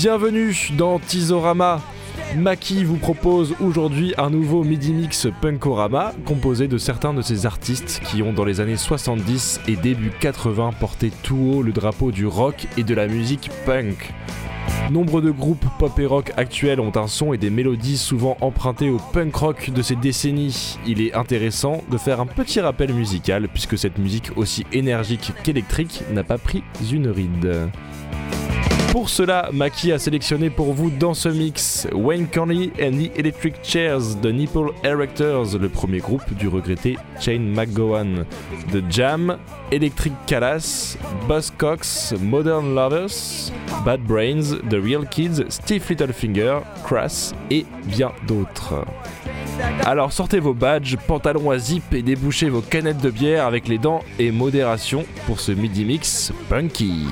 Bienvenue dans Tizorama. Maki vous propose aujourd'hui un nouveau midi mix Punkorama composé de certains de ces artistes qui ont dans les années 70 et début 80 porté tout haut le drapeau du rock et de la musique punk. Nombre de groupes pop et rock actuels ont un son et des mélodies souvent empruntés au punk rock de ces décennies. Il est intéressant de faire un petit rappel musical puisque cette musique aussi énergique qu'électrique n'a pas pris une ride. Pour cela, Maki a sélectionné pour vous dans ce mix Wayne Conley and the Electric Chairs de Nipple Erectors, le premier groupe du regretté Shane McGowan, The Jam, Electric Callas, Buzzcocks, Modern Lovers, Bad Brains, The Real Kids, Steve Littlefinger, Crass et bien d'autres. Alors sortez vos badges, pantalons à zip et débouchez vos canettes de bière avec les dents et modération pour ce midi mix punky.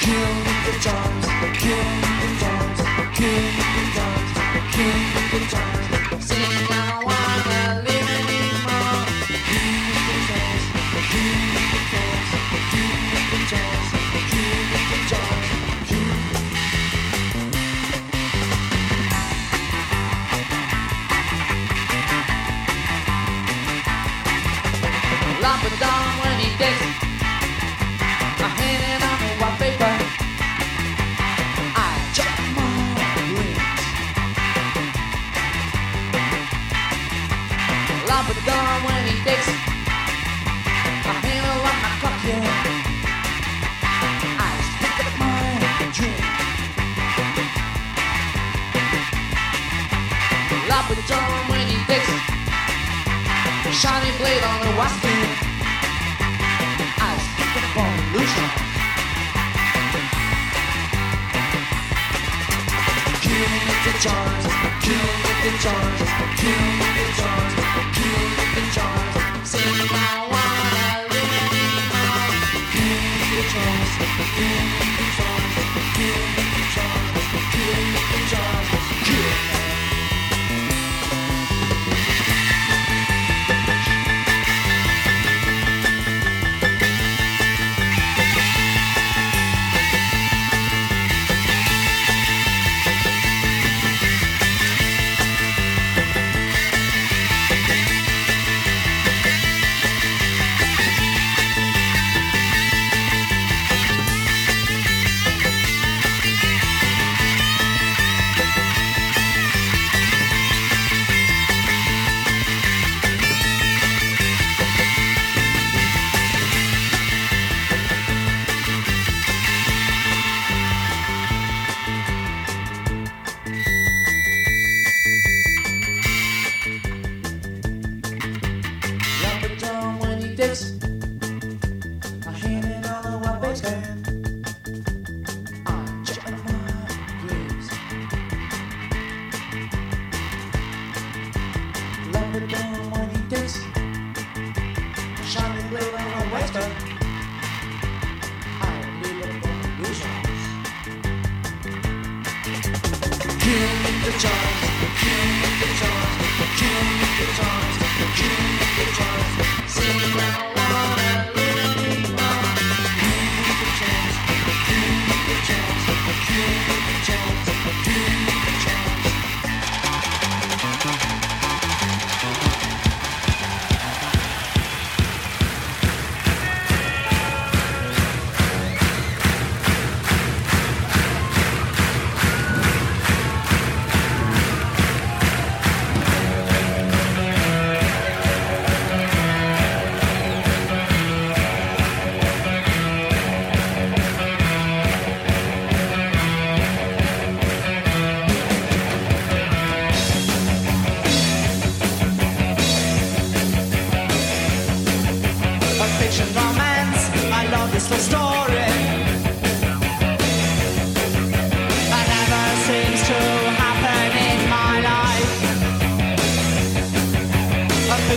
kill the charms.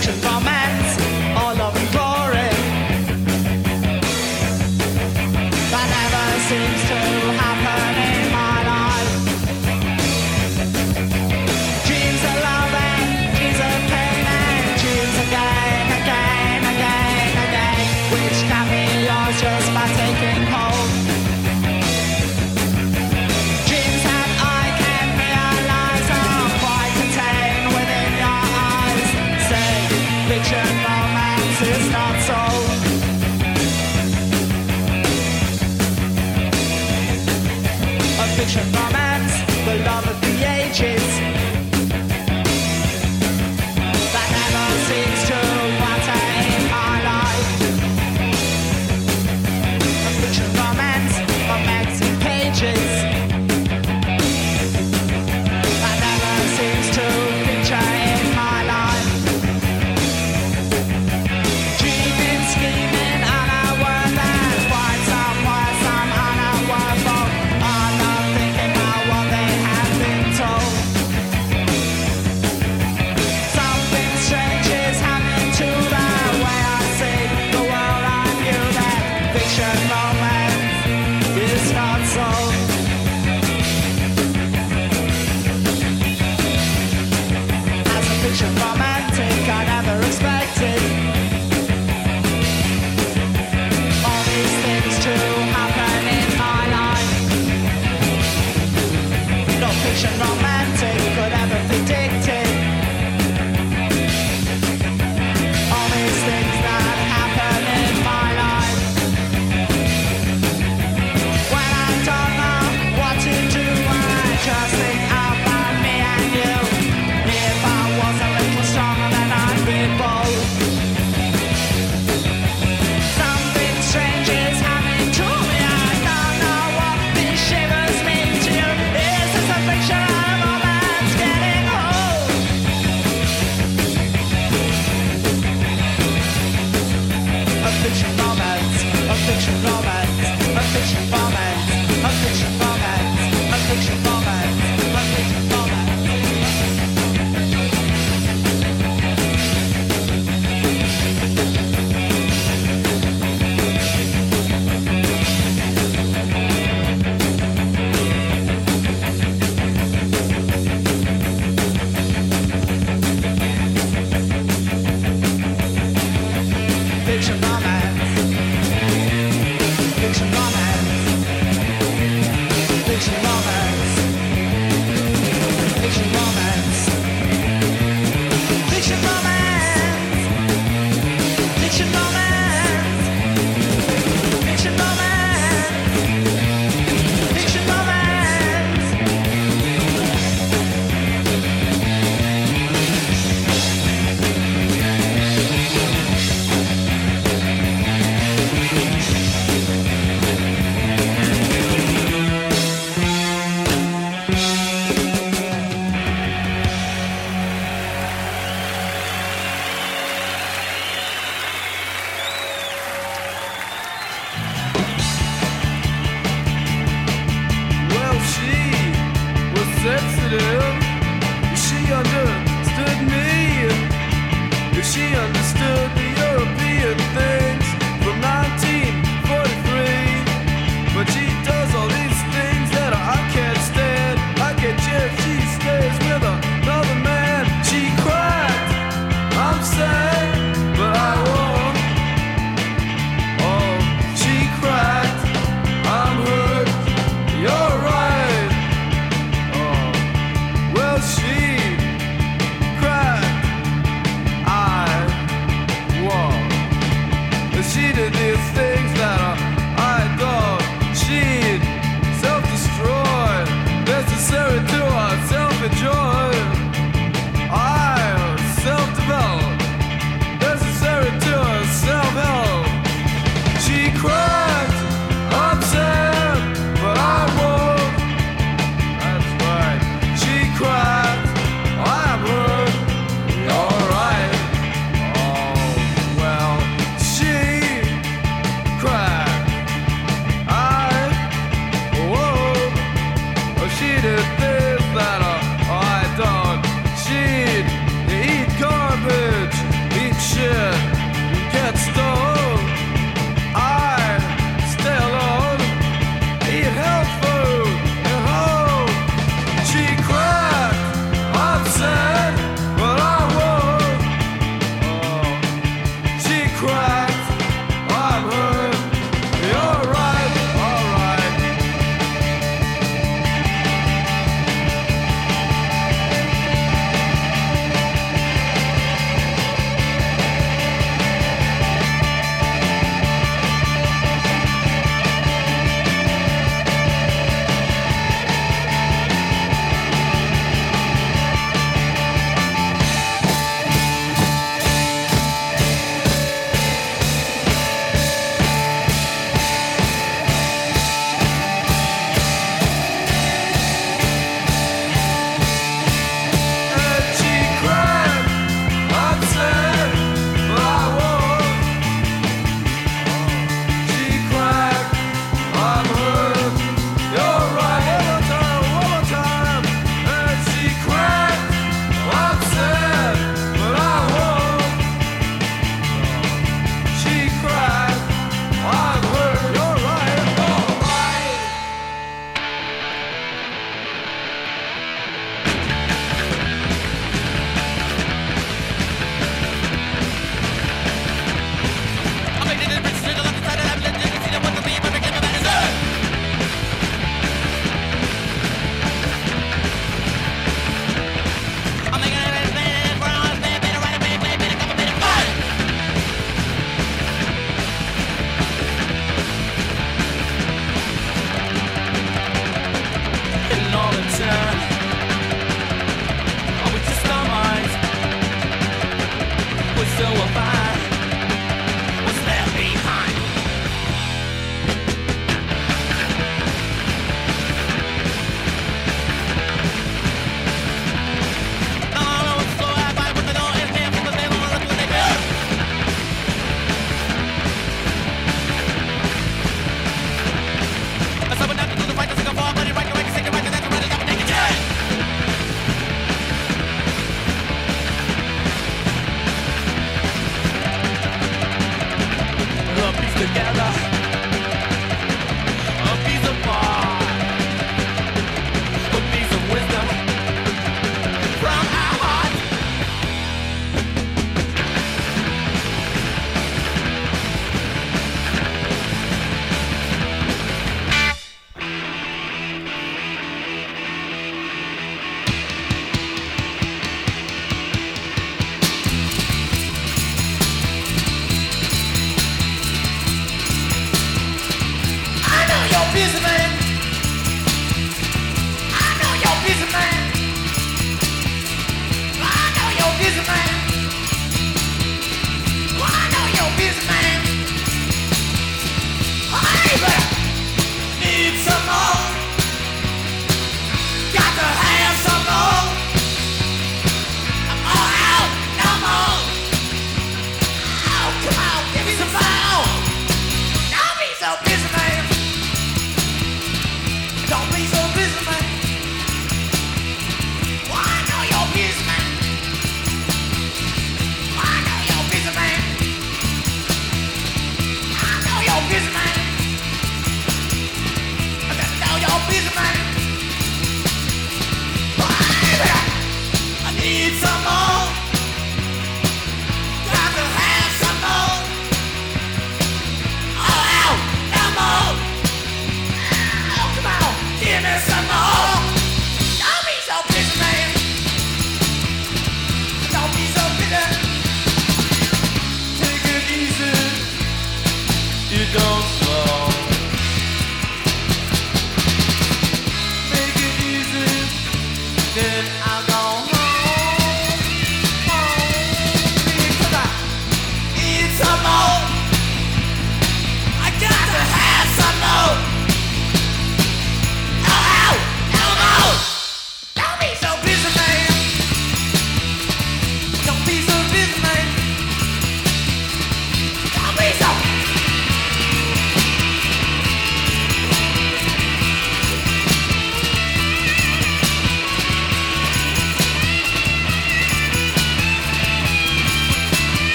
fiction romance.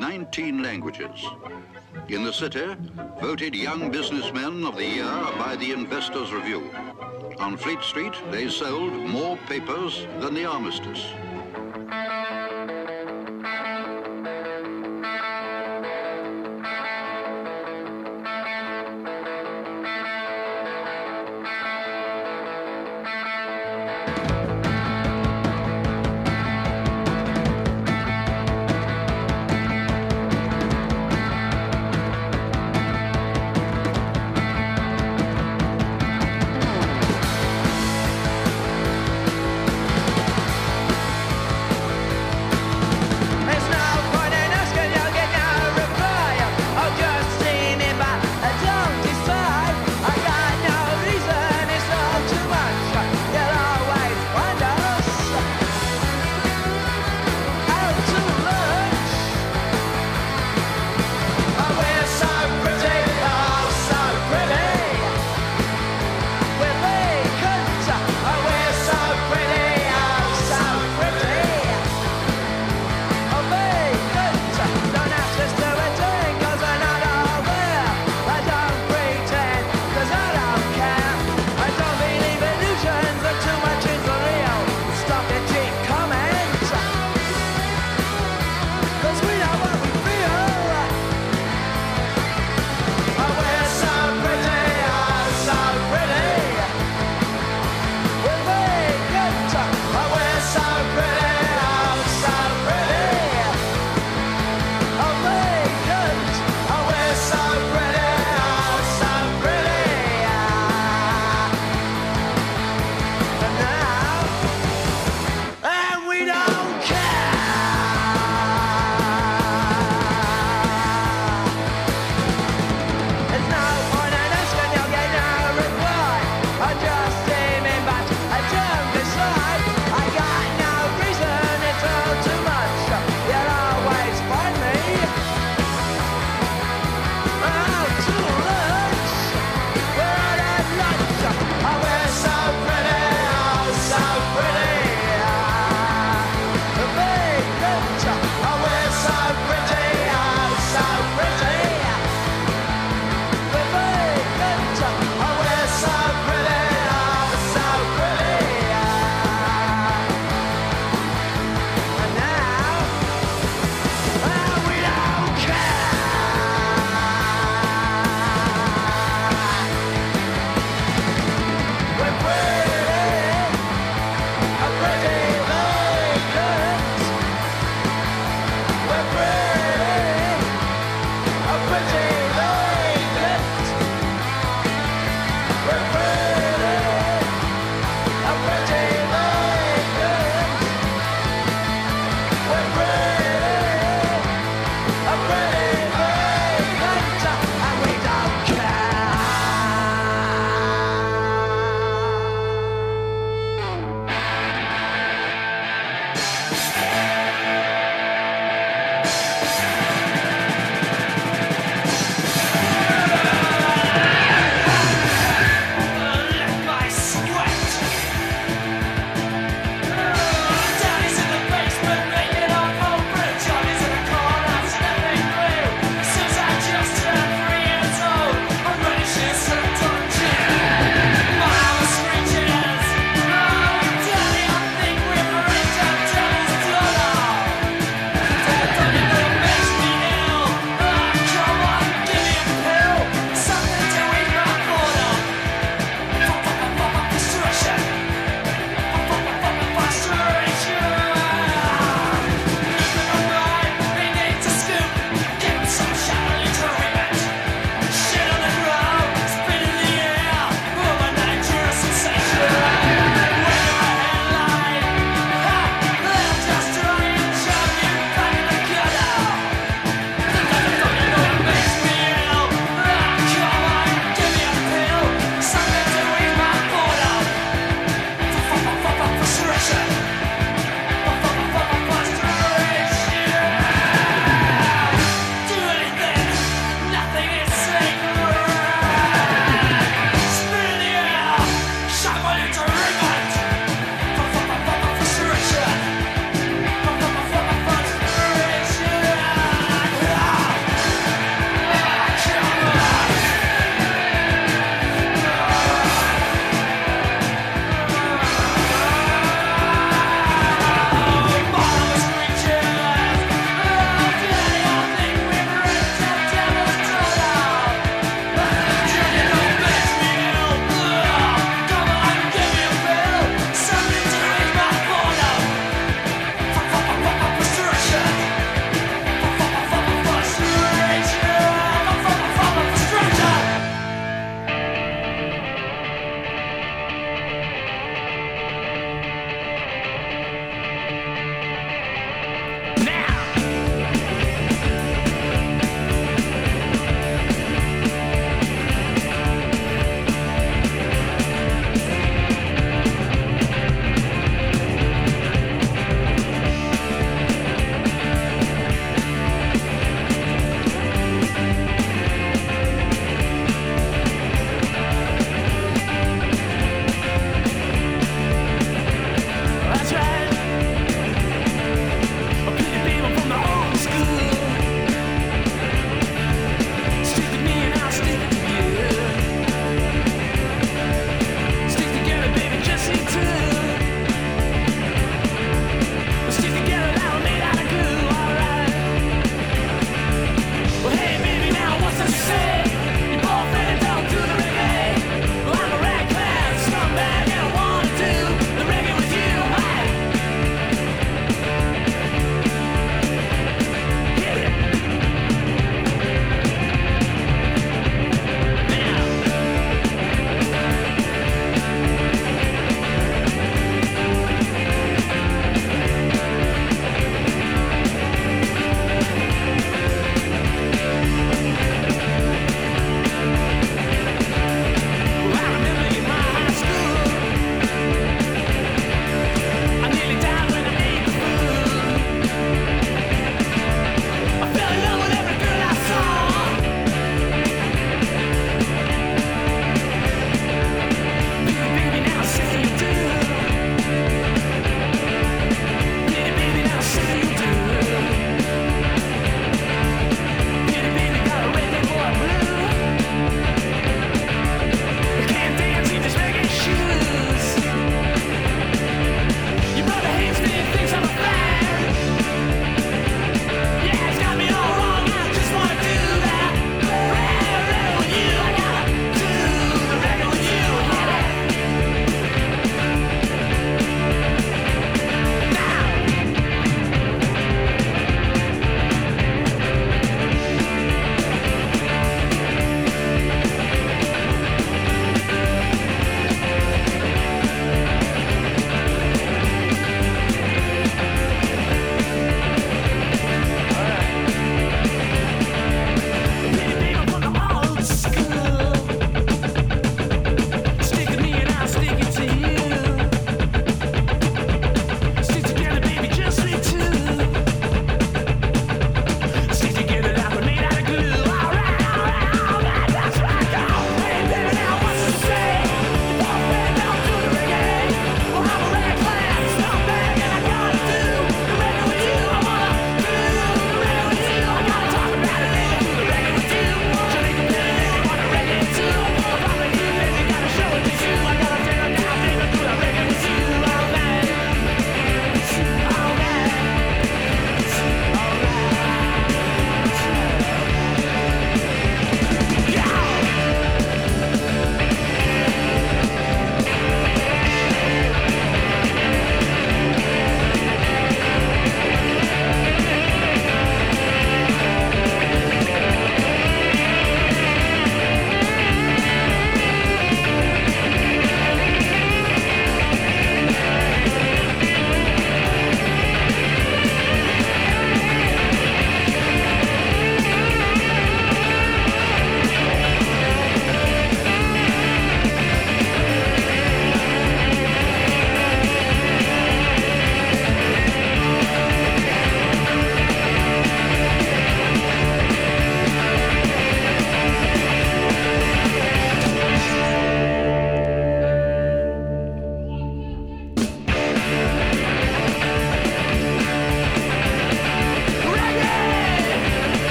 19 languages. In the city, voted Young Businessmen of the Year by the Investors Review. On Fleet Street, they sold more papers than the armistice.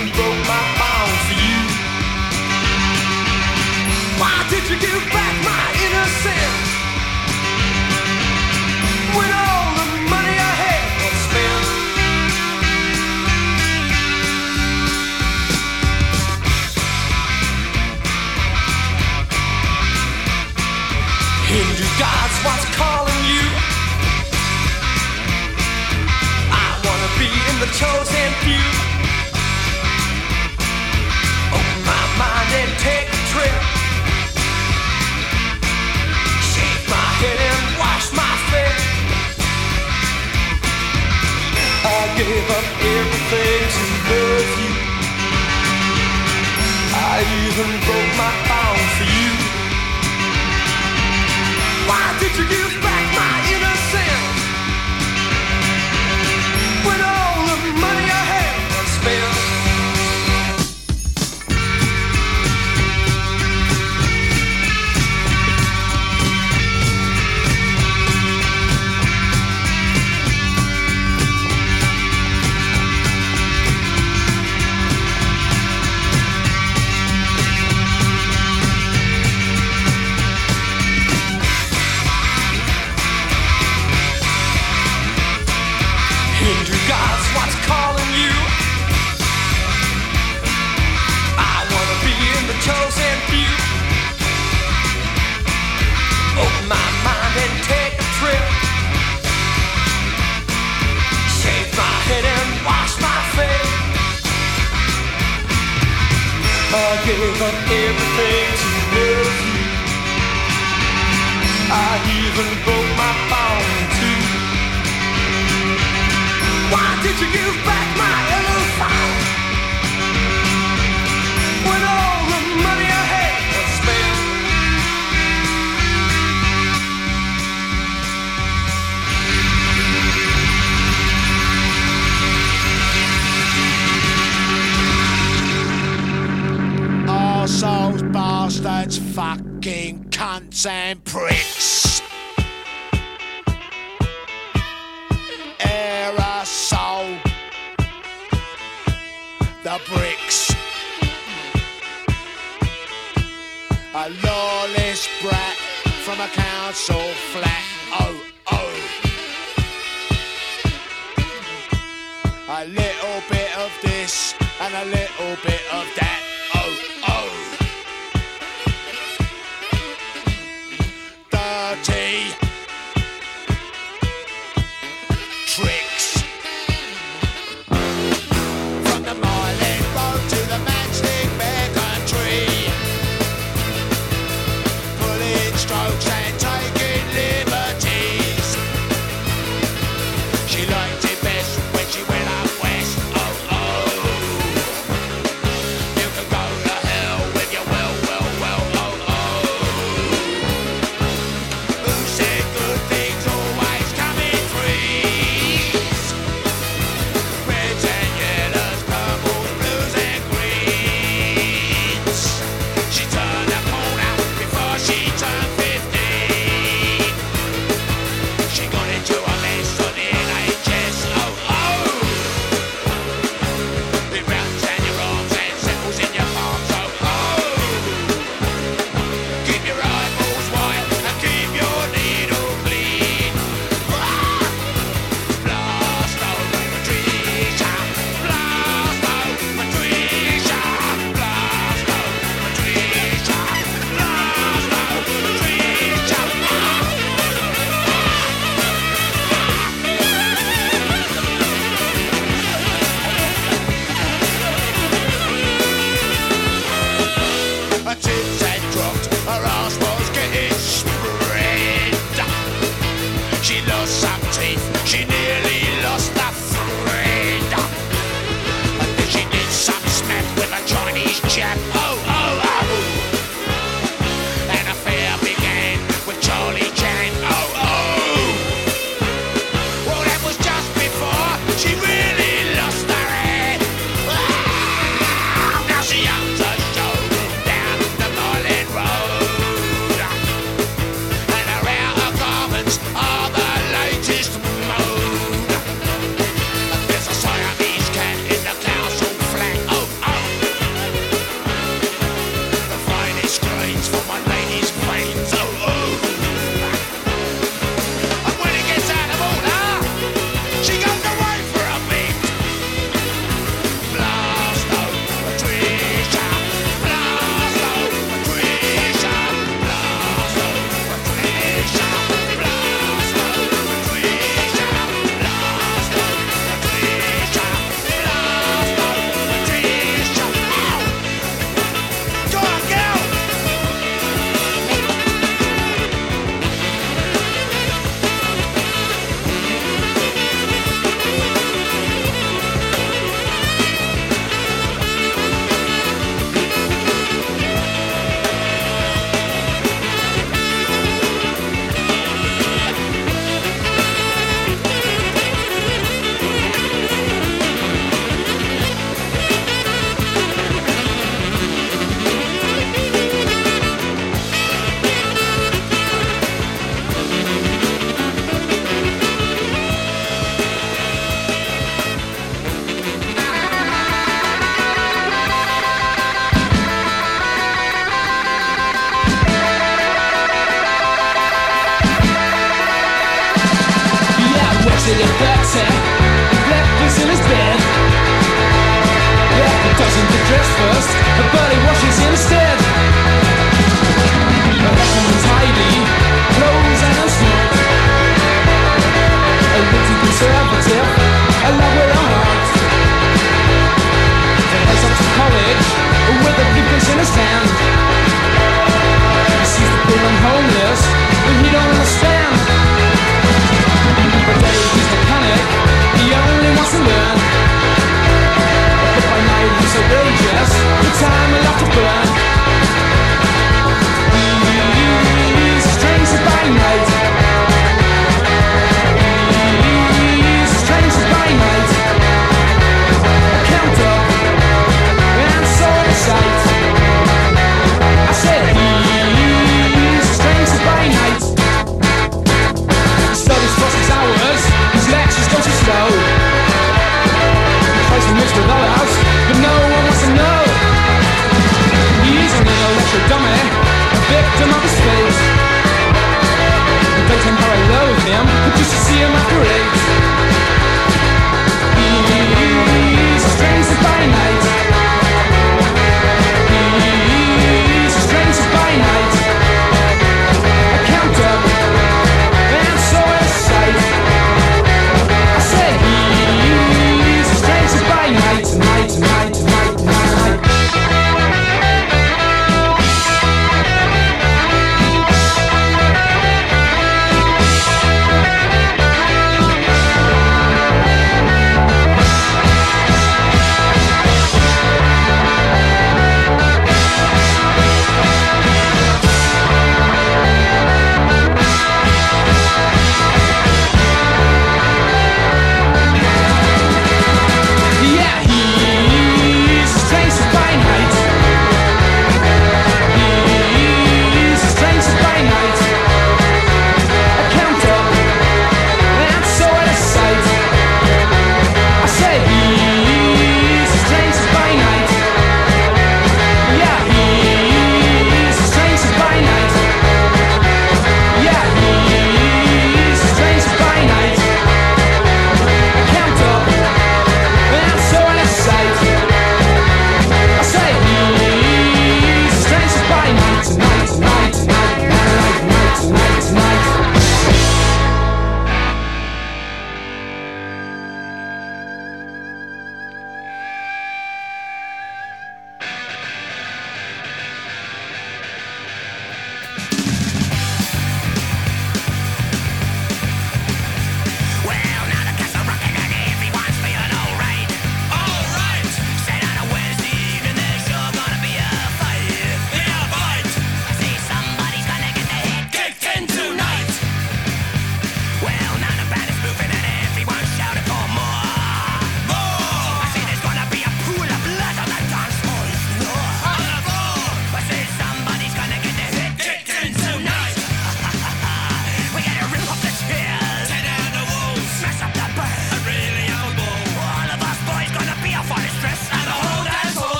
and broke my bones for you. Why did you give back? I gave up everything to love you. I even broke my. Why did you give back my yellow? those fucking cunts and pricks. Aerosol. The bricks. A lawless brat from a council flat. Oh, oh. A little bit of this and a little bit of that.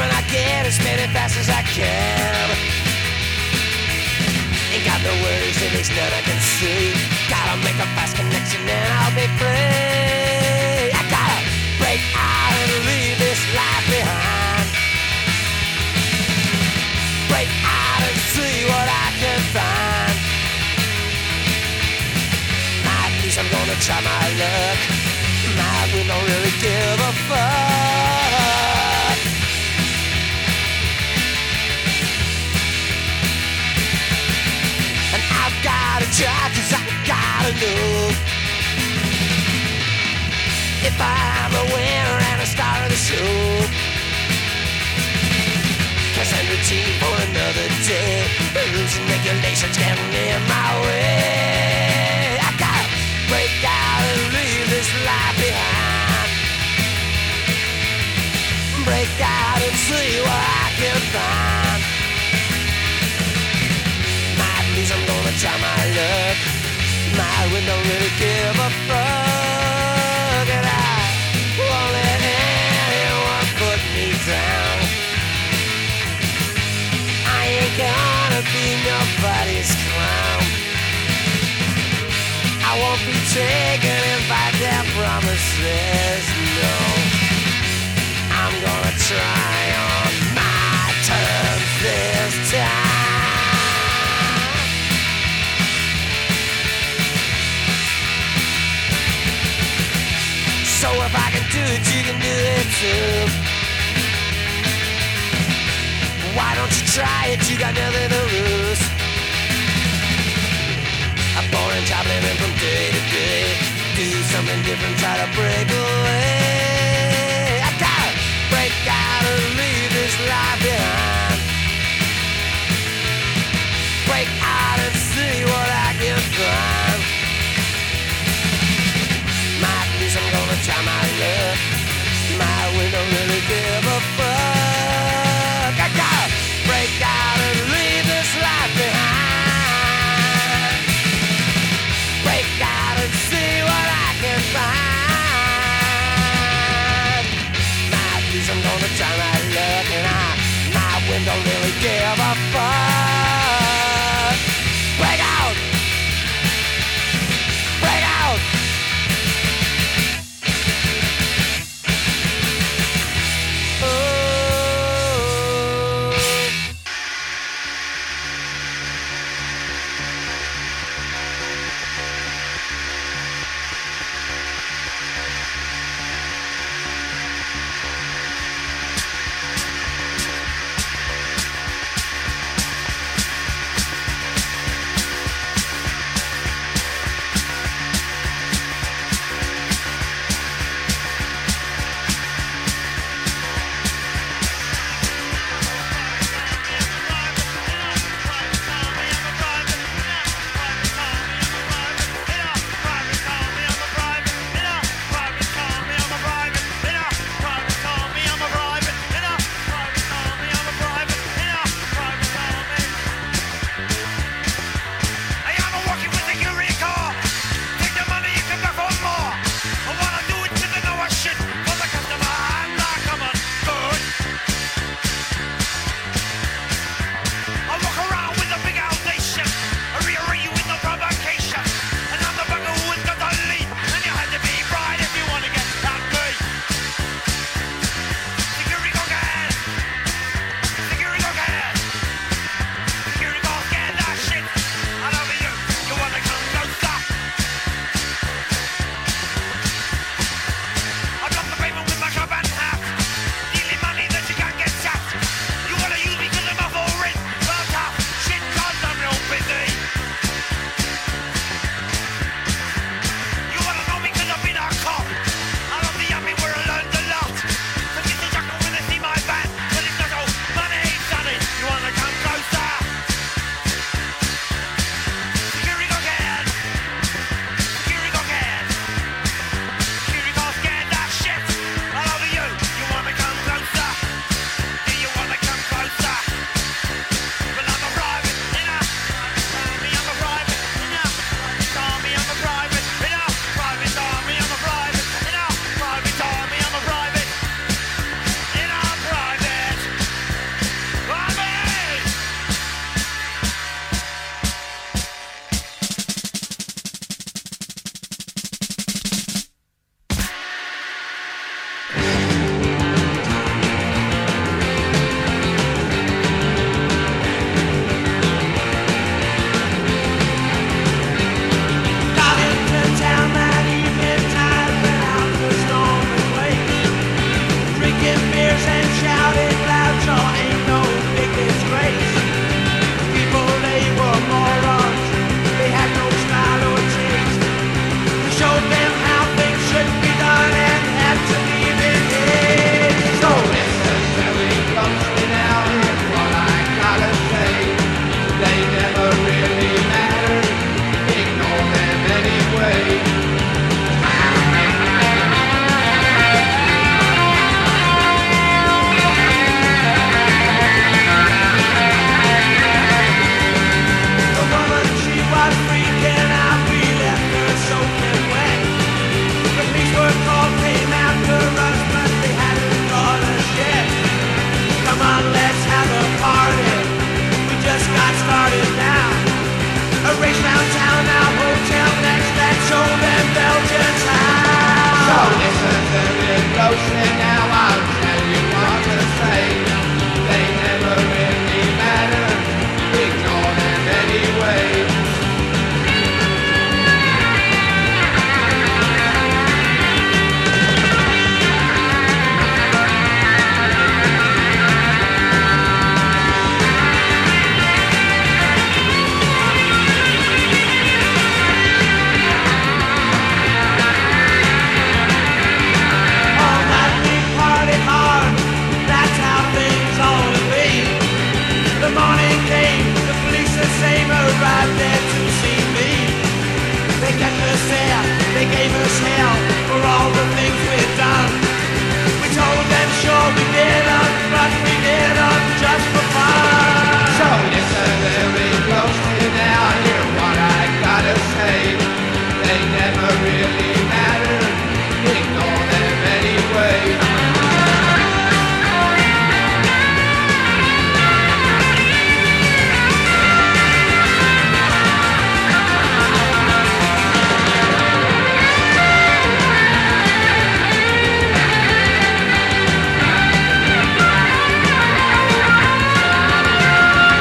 When I get spend it fast as I can. Ain't got no worries, at least none I can see. Gotta make a fast connection and I'll be free. I gotta break out and leave this life behind. Break out and see what I can find. At least I'm gonna try my luck. Nah, we don't really give a fuck. Gotta cause I gotta know. If I'm a winner and a star of the show. Cause I'm routine for another day. Rules and regulations getting in my way. I gotta break out and leave this life behind. Break out and see what I can find. At least I'm gonna try my luck. My don't really give a fuck. And I won't let anyone put me down. I ain't gonna be nobody's clown. I won't be taken in by their promises, too. Why don't you try it? You got nothing to lose. Born and job living from day to day. Do something different, try to break away. I gotta break out and leave this life behind. Break out and see what I can find. Give a fuck.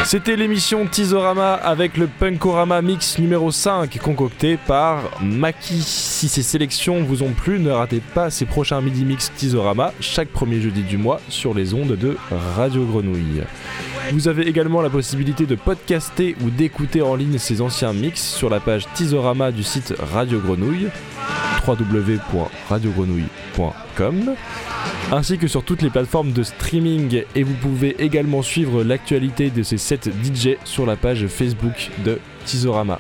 C'était l'émission Tizorama avec le Punkorama Mix numéro 5 concocté par Maki. Si ces sélections vous ont plu, ne ratez pas ces prochains midi mix Tizorama chaque premier jeudi du mois sur les ondes de Radio Grenouille. Vous avez également la possibilité de podcaster ou d'écouter en ligne ces anciens mix sur la page Tizorama du site Radio Grenouille www.radiogrenouille.com ainsi que sur toutes les plateformes de streaming et vous pouvez également suivre l'actualité de ces 7 DJ sur la page Facebook de Tizorama.